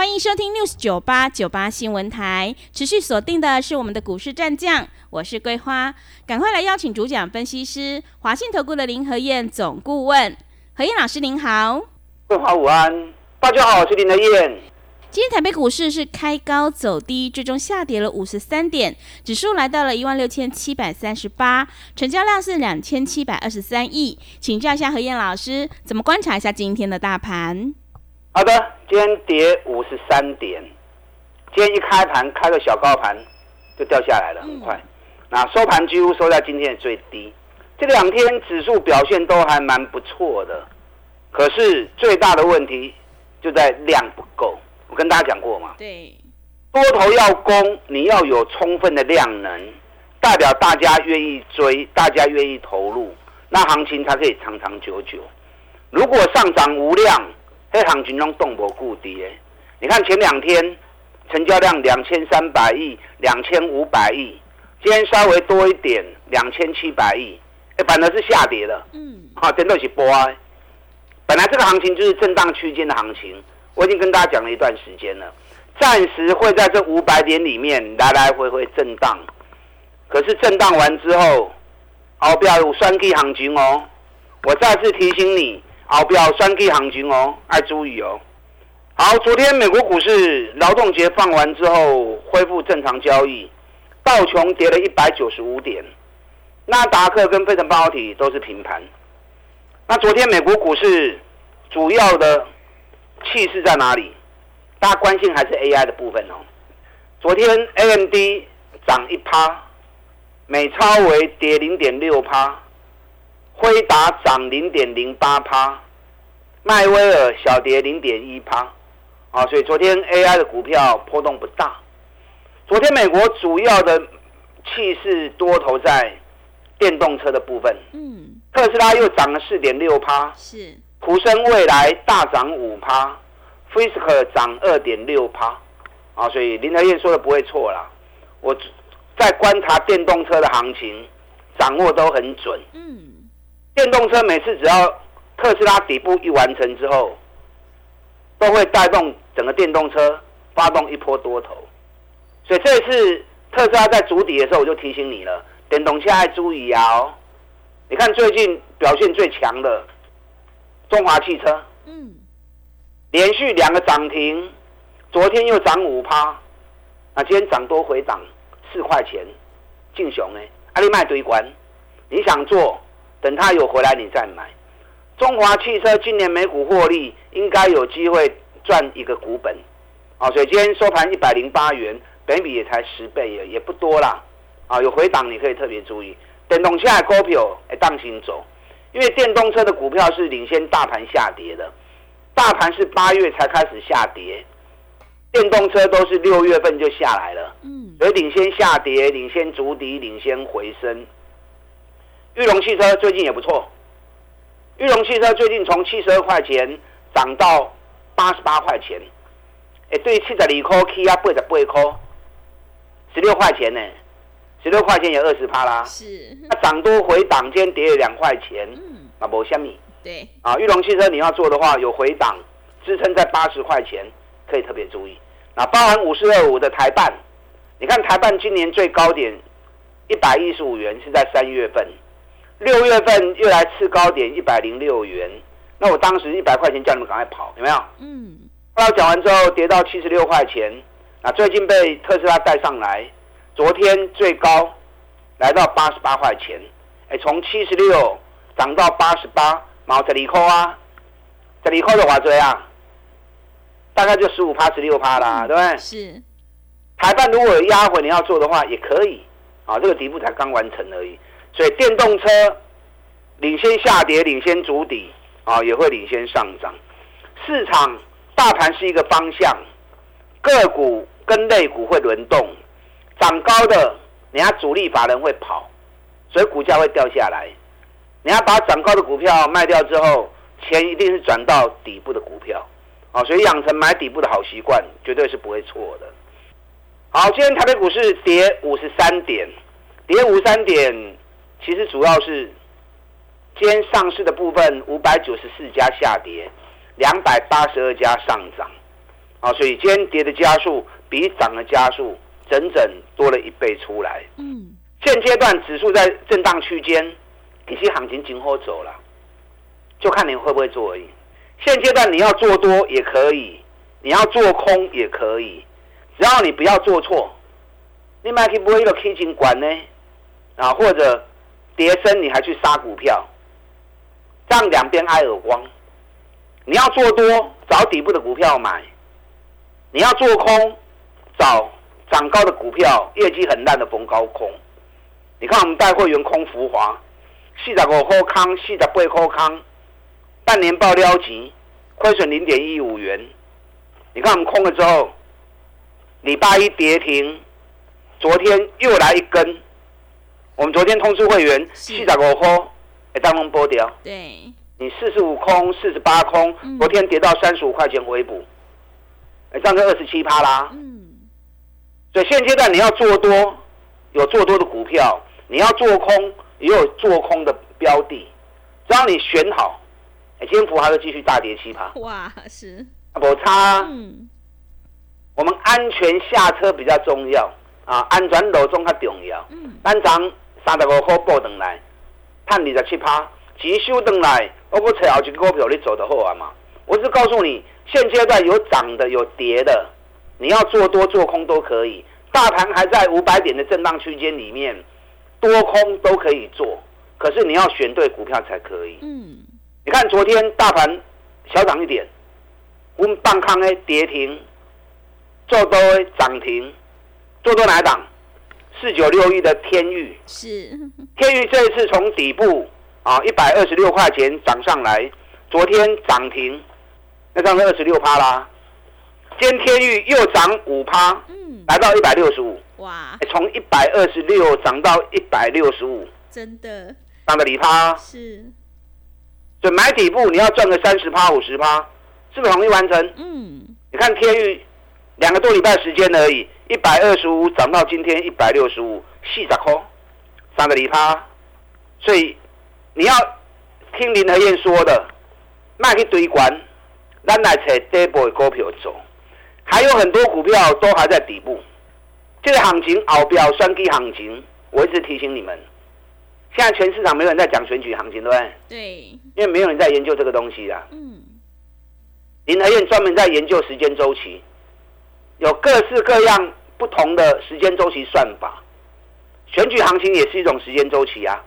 欢迎收听 News 九八九八新闻台，持续锁定的是我们的股市战将，我是桂花，赶快来邀请主讲分析师华信投顾的林和燕总顾问，何燕老师您好，桂花午安，大家好，我是林和燕。今天台北股市是开高走低，最终下跌了五十三点，指数来到了一万六千七百三十八，成交量是两千七百二十三亿，请教一下何燕老师，怎么观察一下今天的大盘？好的，今天跌五十三点，今天一开盘开个小高盘就掉下来了，很快。那收盘几乎收在今天的最低。这两天指数表现都还蛮不错的，可是最大的问题就在量不够。我跟大家讲过嘛，对，多头要攻，你要有充分的量能，代表大家愿意追，大家愿意投入，那行情才可以长长久久。如果上涨无量，黑行情中动不固跌，你看前两天成交量两千三百亿、两千五百亿，今天稍微多一点，两千七百亿，哎，反而是下跌了。嗯，好，真的是波啊。本来这个行情就是震荡区间的行情，我已经跟大家讲了一段时间了，暂时会在这五百点里面来来回回震荡，可是震荡完之后，好不要有双 K 行情哦。我再次提醒你。好，不要三 K 行情哦，爱注意哦。好，昨天美国股市劳动节放完之后恢复正常交易，道琼跌了一百九十五点，纳达克跟费城半导体都是平盘。那昨天美国股市主要的气势在哪里？大家关心还是 AI 的部分哦。昨天 AMD 涨一趴，美超为跌零点六趴。辉达涨零点零八趴，迈威尔小跌零点一趴，啊，所以昨天 AI 的股票波动不大。昨天美国主要的气势多头在电动车的部分，嗯，特斯拉又涨了四点六趴，是，普生未来大涨五趴，Fisker 涨二点六趴，啊，所以林德燕说的不会错啦。我在观察电动车的行情，掌握都很准，嗯。电动车每次只要特斯拉底部一完成之后，都会带动整个电动车发动一波多头。所以这次特斯拉在筑底的时候，我就提醒你了，电动车要注意啊！你看最近表现最强的中华汽车，嗯，连续两个涨停，昨天又涨五趴，啊今天涨多回档四块钱，劲雄哎，阿里卖堆关，你想做？等它有回来，你再买。中华汽车今年每股获利应该有机会赚一个股本，啊，所以今天收盘一百零八元，本比也才十倍，也也不多啦，啊，有回档你可以特别注意。电动车的股票哎，当心走，因为电动车的股票是领先大盘下跌的，大盘是八月才开始下跌，电动车都是六月份就下来了，嗯，所以领先下跌，领先筑底，领先回升。裕隆汽车最近也不错，裕隆汽车最近从七十二块钱涨到八十八块钱，哎，对，七十二块 K 啊，八十八块，十六块钱呢，十六块钱也二十趴啦。是，那涨多回档，今天跌了两块钱，嗯，啊，无虾米。对，啊，裕隆汽车你要做的话，有回档支撑在八十块钱，可以特别注意。那包含五四二五的台办，你看台办今年最高点一百一十五元是在三月份。六月份又来次高点一百零六元，那我当时一百块钱叫你们赶快跑，有没有？嗯。后来讲完之后跌到七十六块钱，啊，最近被特斯拉带上来，昨天最高来到八十八块钱，哎，从七十六涨到八十八，毛这里扣啊，这里扣的话这样，大概就十五趴十六趴啦，对不对？是。台办如果有压回你要做的话也可以，啊，这个底部才刚完成而已。所以电动车领先下跌，领先主底啊，也会领先上涨。市场大盘是一个方向，个股跟类股会轮动，涨高的人家主力法人会跑，所以股价会掉下来。你要把涨高的股票卖掉之后，钱一定是转到底部的股票，啊，所以养成买底部的好习惯，绝对是不会错的。好，今天台北股市跌五十三点，跌五十三点，其实主要是今天上市的部分五百九十四家下跌，两百八十二家上涨，啊，所以今天跌的加速比涨的加速整整多了一倍出来。嗯，现阶段指数在震荡区间。一些行情今后走了，就看你会不会做而已。现阶段你要做多也可以，你要做空也可以，只要你不要做错。你买去不会一个 K 金管呢？啊，或者跌升你还去杀股票，让两边挨耳光。你要做多找底部的股票买，你要做空找涨高的股票，业绩很烂的逢高空。你看我们带会员空浮华。四十五块康，四十八块康，半年报撩级，亏损零点一五元。你看我们空了之后，礼拜一跌停，昨天又来一根。我们昨天通知会员，四十五空，哎，当中波掉。对。你四十五空，四十八空，昨天跌到三十五块钱回补，哎，涨个二十七趴啦。嗯。所以现阶段你要做多，有做多的股票，你要做空。也有做空的标的，只要你选好，哎，今天福还会继续大跌七趴。哇，是啊，不差。嗯，我们安全下车比较重要啊，安全路中较重要。嗯，单张三十五块报等来，探二十七趴，钱收等来，我不找后一个股票你走的好啊嘛。我是告诉你，现阶段有涨的有跌的，你要做多做空都可以。大盘还在五百点的震荡区间里面。多空都可以做，可是你要选对股票才可以。嗯，你看昨天大盘小涨一点，我们半康诶跌停，做多涨停，做多哪档？四九六一的天域是 天域这一次从底部啊一百二十六块钱涨上来，昨天涨停，那涨了二十六趴啦。今天天域又涨五趴，嗯，来到一百六十五。哇！从一百二十六涨到一百六十五，真的涨的离趴是。就买底部，你要赚个三十趴、五十趴，是不是容易完成？嗯。你看天域两个多礼拜时间而已，一百二十五涨到今天一百六十五，细十块，涨的离趴。所以你要听林和燕说的，卖去堆关，咱来找底部的股票走。还有很多股票都还在底部。这个行情熬标双低行情，我一直提醒你们，现在全市场没有人在讲选举行情，对不对？对，因为没有人在研究这个东西啦。嗯。林和燕专门在研究时间周期，有各式各样不同的时间周期算法，选举行情也是一种时间周期啊。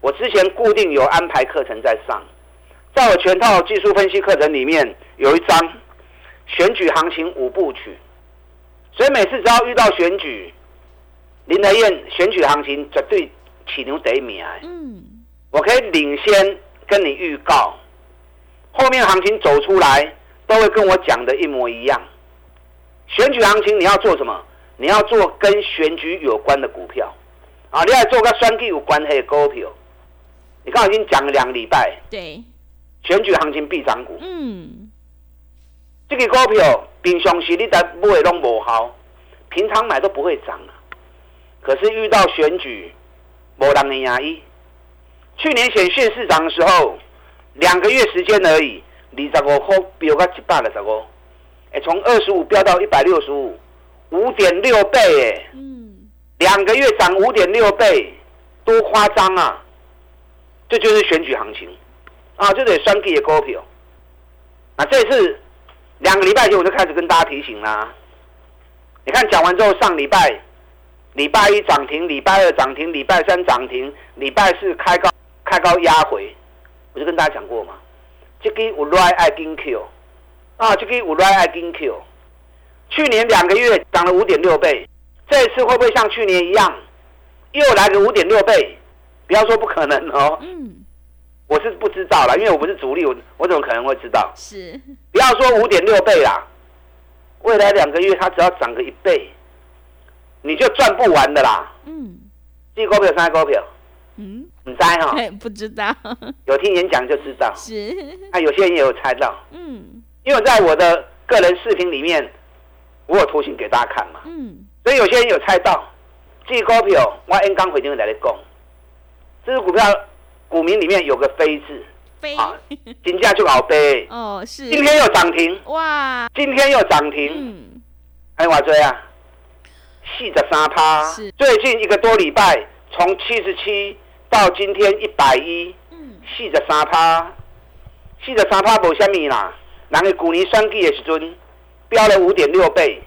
我之前固定有安排课程在上，在我全套技术分析课程里面有一章选举行情五部曲。所以每次只要遇到选举，林德燕选举行情绝对起牛得名。嗯，我可以领先跟你预告，后面行情走出来都会跟我讲的一模一样。选举行情你要做什么？你要做跟选举有关的股票啊！你要做跟选举有关系的股票。你刚刚已经讲了两个礼拜，对，选举行情必涨股。嗯，这个股票。平常时你在买拢无效，平常买都不会涨啊。可是遇到选举，无人的压抑。去年选县市长的时候，两个月时间而已，二十五块飙到一百六十五，哎，从二十五飙到一百六十五，五点六倍哎。嗯。两个月涨五点六倍，多夸张啊！这就是选举行情啊，这得双 K 的股票。那这次。两个礼拜前我就开始跟大家提醒啦。你看讲完之后，上礼拜礼拜一涨停，礼拜二涨停，礼拜三涨停，礼拜四开高开高压回，我就跟大家讲过嘛。这个我来爱跟 Q 啊，这个我来爱跟 Q。去年两个月涨了五点六倍，这一次会不会像去年一样又来个五点六倍？不要说不可能哦。嗯。我是不知道啦，因为我不是主力，我我怎么可能会知道？是，不要说五点六倍啦，未来两个月它只要涨个一倍，你就赚不完的啦。嗯，这股票啥股票？嗯，你猜哈？哎，不知道，有听演讲就知道。是，那有些人也有猜到，嗯因为在我的个人视频里面，我有图形给大家看嘛，嗯，所以有些人有猜到。这股票我 N 刚回定来的讲，这只股票股民里面有个飞字，飞，啊，金价就好飞。哦，是，今天又涨停，哇，今天又涨停，嗯，还有我追啊，四十三趴。是。最近一个多礼拜，从七十七到今天一百一，嗯，四十三趴，四十三趴无虾米啦。人的股年双季的时阵，飙了五点六倍，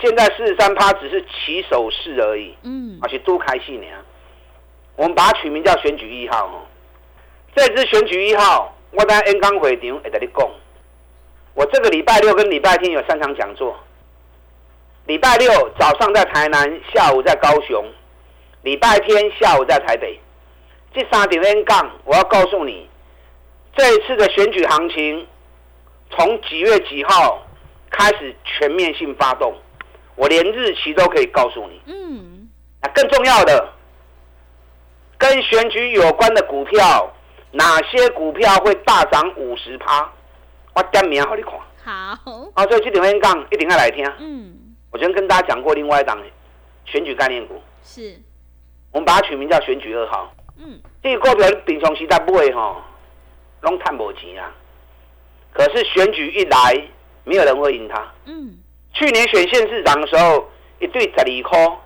现在四十三趴只是起手式而已，嗯，而且都开戏呢。我们把它取名叫选举一号哦。这支选举一号，我在 N 刚会场会跟你讲。我这个礼拜六跟礼拜天有三场讲座。礼拜六早上在台南，下午在高雄；礼拜天下午在台北。这三点 N 杠，我要告诉你，这一次的选举行情，从几月几号开始全面性发动，我连日期都可以告诉你。嗯，那更重要的，跟选举有关的股票，哪些股票会大涨五十趴？我点名给你看。好，啊，所以这点 N 杠一定要来听。嗯，我昨天跟大家讲过另外一档选举概念股，是，我们把它取名叫选举二号。嗯，这个股票平常时在买吼，拢赚无钱啊。可是选举一来，没有人会赢他。嗯，去年选县市长的时候，一对十二块，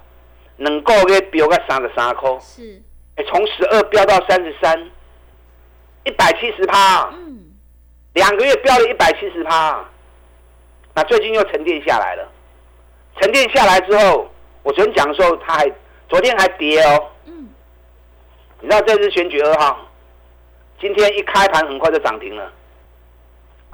两个月飙到三十三块，是，哎，从十二飙到三十三，一百七十趴，嗯，两个月飙了一百七十趴。那最近又沉淀下来了，沉淀下来之后，我昨天讲的时候，它还昨天还跌哦。嗯，你知道这次选举二号，今天一开盘很快就涨停了。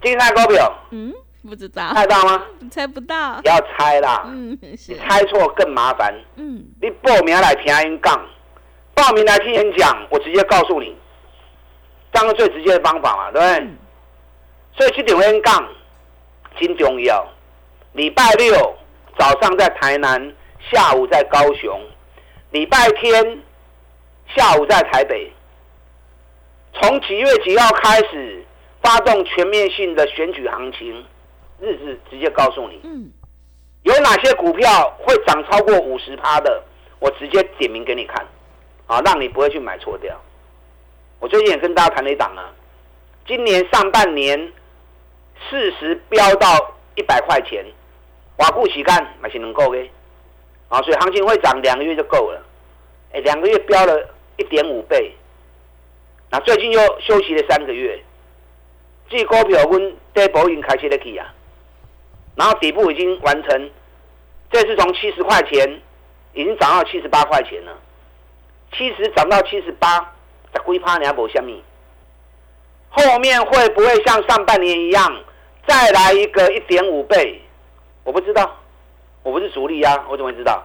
今天那股票嗯，不知道，猜到吗？猜不到不，要猜啦，嗯，你，猜错更麻烦。嗯，你报名来听演讲，报名来听演讲，我直接告诉你，这样是最直接的方法嘛，对不对？嗯所以这场演讲真重要。礼拜六早上在台南，下午在高雄；礼拜天下午在台北。从几月几号开始发动全面性的选举行情？日子直接告诉你。嗯，有哪些股票会涨超过五十趴的？我直接点名给你看，啊，让你不会去买错掉。我最近也跟大家谈了一档啊，今年上半年四十飙到一百块钱，瓦固起干买是能够的，啊，所以行情会涨两个月就够了。哎，两个月飙了一点五倍，那最近又休息了三个月，这股票阮底部已经开始了去啊。然后底部已经完成，这次从七十块钱已经涨到七十八块钱了，七十涨到七十八，再龟趴你还无虾米？后面会不会像上半年一样再来一个一点五倍？我不知道，我不是主力啊，我怎么会知道？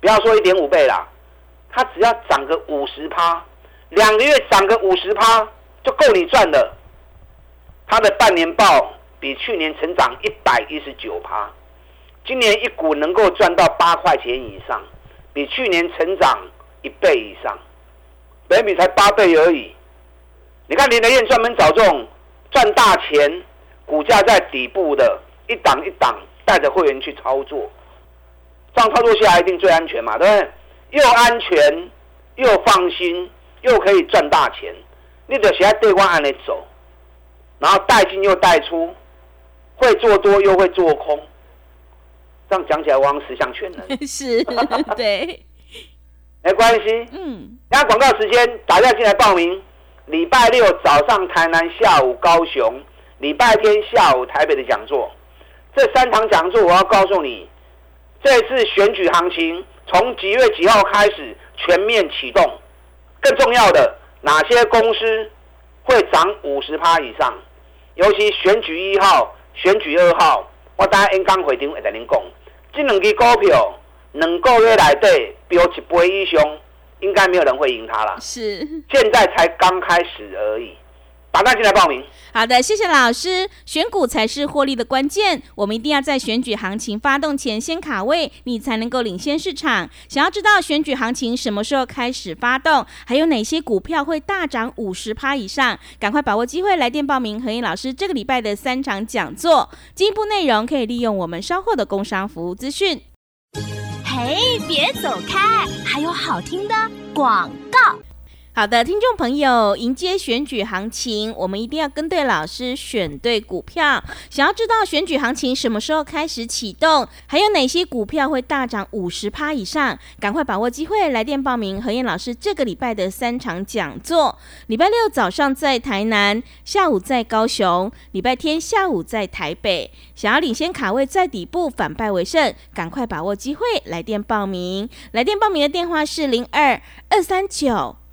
不要说一点五倍啦，它只要涨个五十趴，两个月涨个五十趴就够你赚了。它的半年报。比去年成长一百一十九趴，今年一股能够赚到八块钱以上，比去年成长一倍以上，每米才八倍而已。你看林德燕专门找这种赚大钱、股价在底部的，一档一档带着会员去操作，这样操作下来一定最安全嘛，对不对？又安全又放心，又可以赚大钱，你得先对光按的走，然后带进又带出。会做多又会做空，这样讲起来我好像十项全能。是，对，没关系。嗯，那广告时间，打电话进来报名。礼拜六早上台南，下午高雄；礼拜天下午台北的讲座。这三堂讲座，我要告诉你，这次选举行情从几月几号开始全面启动。更重要的，哪些公司会涨五十趴以上？尤其选举一号。选举二号，我等下演讲会场会跟您讲，这两支股票两个月内底飙一倍以上，应该没有人会赢它了。是，现在才刚开始而已，打电进来报名。好的，谢谢老师。选股才是获利的关键，我们一定要在选举行情发动前先卡位，你才能够领先市场。想要知道选举行情什么时候开始发动，还有哪些股票会大涨五十趴以上，赶快把握机会来电报名何燕老师这个礼拜的三场讲座。进一步内容可以利用我们稍后的工商服务资讯。嘿，别走开，还有好听的广告。好的，听众朋友，迎接选举行情，我们一定要跟对老师，选对股票。想要知道选举行情什么时候开始启动，还有哪些股票会大涨五十趴以上，赶快把握机会，来电报名何燕老师这个礼拜的三场讲座。礼拜六早上在台南，下午在高雄，礼拜天下午在台北。想要领先卡位，在底部反败为胜，赶快把握机会，来电报名。来电报名的电话是零二二三九。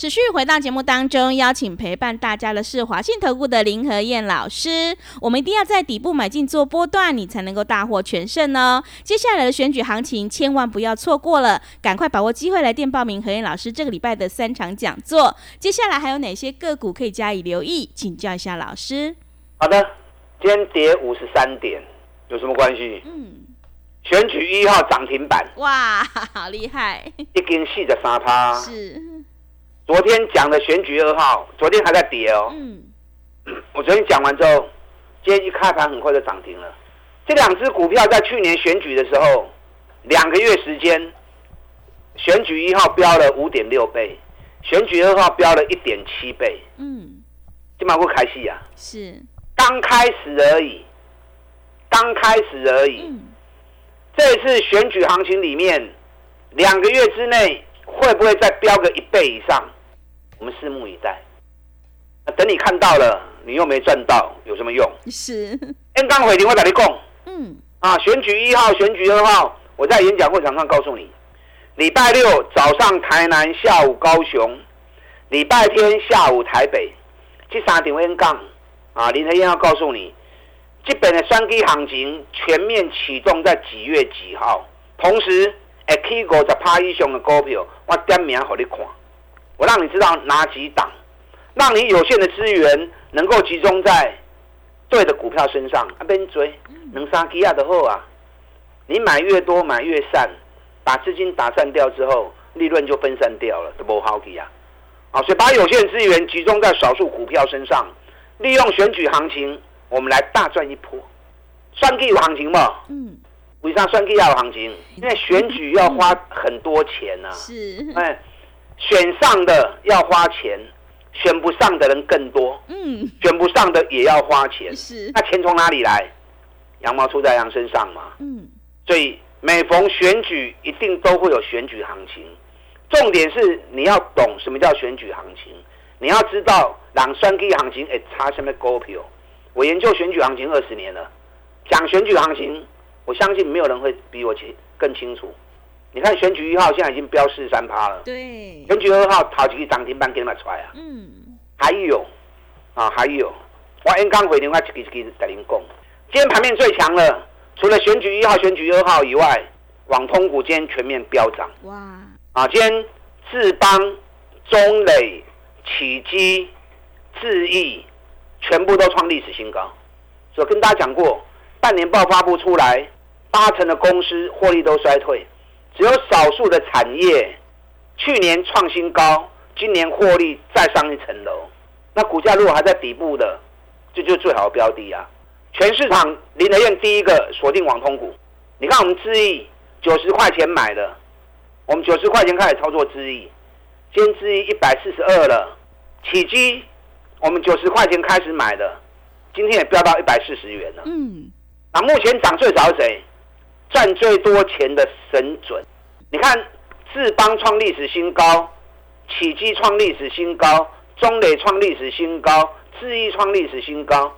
持续回到节目当中，邀请陪伴大家的是华信投顾的林和燕老师。我们一定要在底部买进做波段，你才能够大获全胜哦。接下来的选举行情，千万不要错过了，赶快把握机会来电报名何燕老师这个礼拜的三场讲座。接下来还有哪些个股可以加以留意？请教一下老师。好的，今天跌五十三点，有什么关系？嗯，选举一号涨停板，哇，好厉害，一根四十三趴，是。昨天讲的选举二号，昨天还在跌哦。嗯，我昨天讲完之后，今天一开盘很快就涨停了。这两只股票在去年选举的时候，两个月时间，选举一号飙了五点六倍，选举二号飙了一点七倍。嗯，金马股开戏啊，是刚开始而已，刚开始而已。这次选举行情里面，两个月之内会不会再飙个一倍以上？我们拭目以待。等你看到了，你又没赚到，有什么用？是。N 刚回，你会打你供。嗯。啊，选举一号，选举二号，我在演讲会场上告诉你，礼拜六早上台南，下午高雄，礼拜天下午台北，这三点 N 杠啊，林德燕要告诉你，基本的双 K 行情全面启动在几月几号？同时，哎，K 股十趴以上的股票，我点名给你看。我让你知道哪几档，让你有限的资源能够集中在对的股票身上，啊，边追能杀基亚的后啊，你买越多买越散，把资金打散掉之后，利润就分散掉了，都不好基啊，啊，所以把有限资源集中在少数股票身上，利用选举行情，我们来大赚一波。算计有行情吗？嗯，为啥算计要有行情？因为选举要花很多钱呐。是，哎。选上的要花钱，选不上的人更多。嗯，选不上的也要花钱。是，那钱从哪里来？羊毛出在羊身上嘛。嗯，所以每逢选举，一定都会有选举行情。重点是你要懂什么叫选举行情，你要知道两三 K 行情哎差什么股票。我研究选举行情二十年了，讲选举行情，我相信没有人会比我清更清楚。你看选举一号现在已经飙四三趴了，对。选举二号好几个涨停板给你们出来啊？嗯。还有，啊还有，我刚刚回电话一个一个在您讲，今天盘面最强了，除了选举一号、选举二号以外，网通股今天全面飙涨。哇！啊，今天智邦、中磊、启基、智毅全部都创历史新高。所以跟大家讲过，半年报发布出来，八成的公司获利都衰退。只有少数的产业去年创新高，今年获利再上一层楼。那股价如果还在底部的，这就是最好的标的啊！全市场林德燕第一个锁定网通股。你看我们智易九十块钱买的，我们九十块钱开始操作智易，今天智易一百四十二了。起基我们九十块钱开始买的，今天也飙到一百四十元了。嗯，那目前涨最少是谁？赚最多钱的神准，你看智邦创历史新高，启基创历史新高，中磊创历史新高，智毅创历史新高，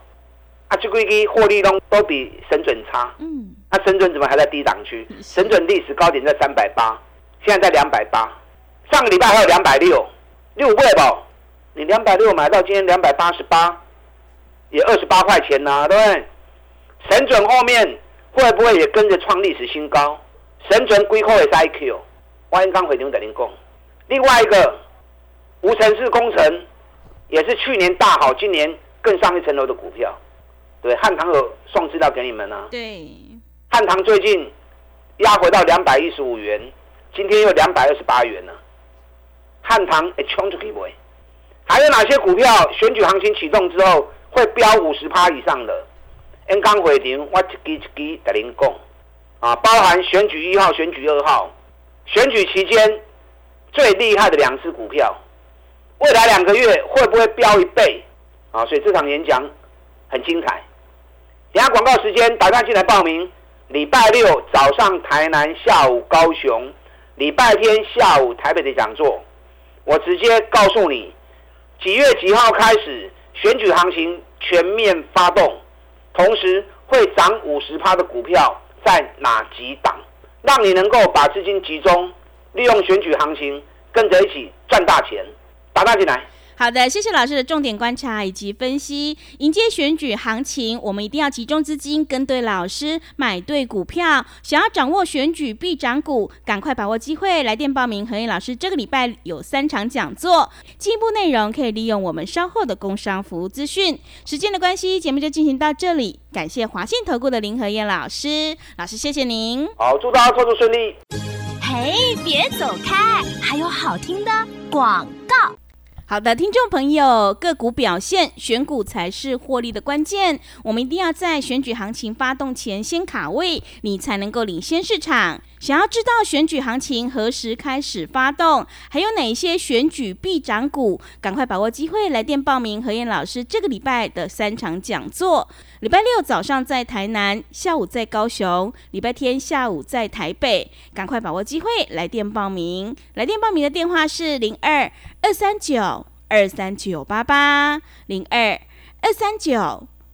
啊，这几个获利都都比神准差。嗯，那神准怎么还在低档区？神准历史高点在三百八，现在在两百八，上个礼拜还有两百六，六倍吧，你两百六买到今天两百八十八，也二十八块钱呐，对不对？神准后面会不会也跟着创历史新高？神准归后的 IQ，万刚回牛等您供。另外一个无尘室工程也是去年大好，今年更上一层楼的股票。对，汉唐有送资料给你们呢。对，汉唐最近压回到两百一十五元，今天又两百二十八元了。汉唐会冲出去不？还有哪些股票选举行情启动之后会飙五十趴以上的？N 刚回牛，我一支一支给您讲啊，包含选举一号、选举二号，选举期间最厉害的两只股票，未来两个月会不会飙一倍？啊，所以这场演讲很精彩。等下广告时间，打电进来报名。礼拜六早上台南，下午高雄；礼拜天下午台北的讲座，我直接告诉你，几月几号开始选举行情全面发动，同时会涨五十趴的股票在哪几档，让你能够把资金集中，利用选举行情跟着一起赚大钱。打大进来。好的，谢谢老师的重点观察以及分析。迎接选举行情，我们一定要集中资金，跟对老师，买对股票。想要掌握选举必涨股，赶快把握机会，来电报名。何燕老师这个礼拜有三场讲座，进一步内容可以利用我们稍后的工商服务资讯。时间的关系，节目就进行到这里。感谢华信投顾的林何燕老师，老师谢谢您。好，祝大家操作顺利。嘿，别走开，还有好听的广告。好的，听众朋友，个股表现，选股才是获利的关键。我们一定要在选举行情发动前先卡位，你才能够领先市场。想要知道选举行情何时开始发动，还有哪些选举必涨股，赶快把握机会来电报名何燕老师这个礼拜的三场讲座。礼拜六早上在台南，下午在高雄，礼拜天下午在台北，赶快把握机会来电报名。来电报名的电话是零二二三九。二三九八八零二二三九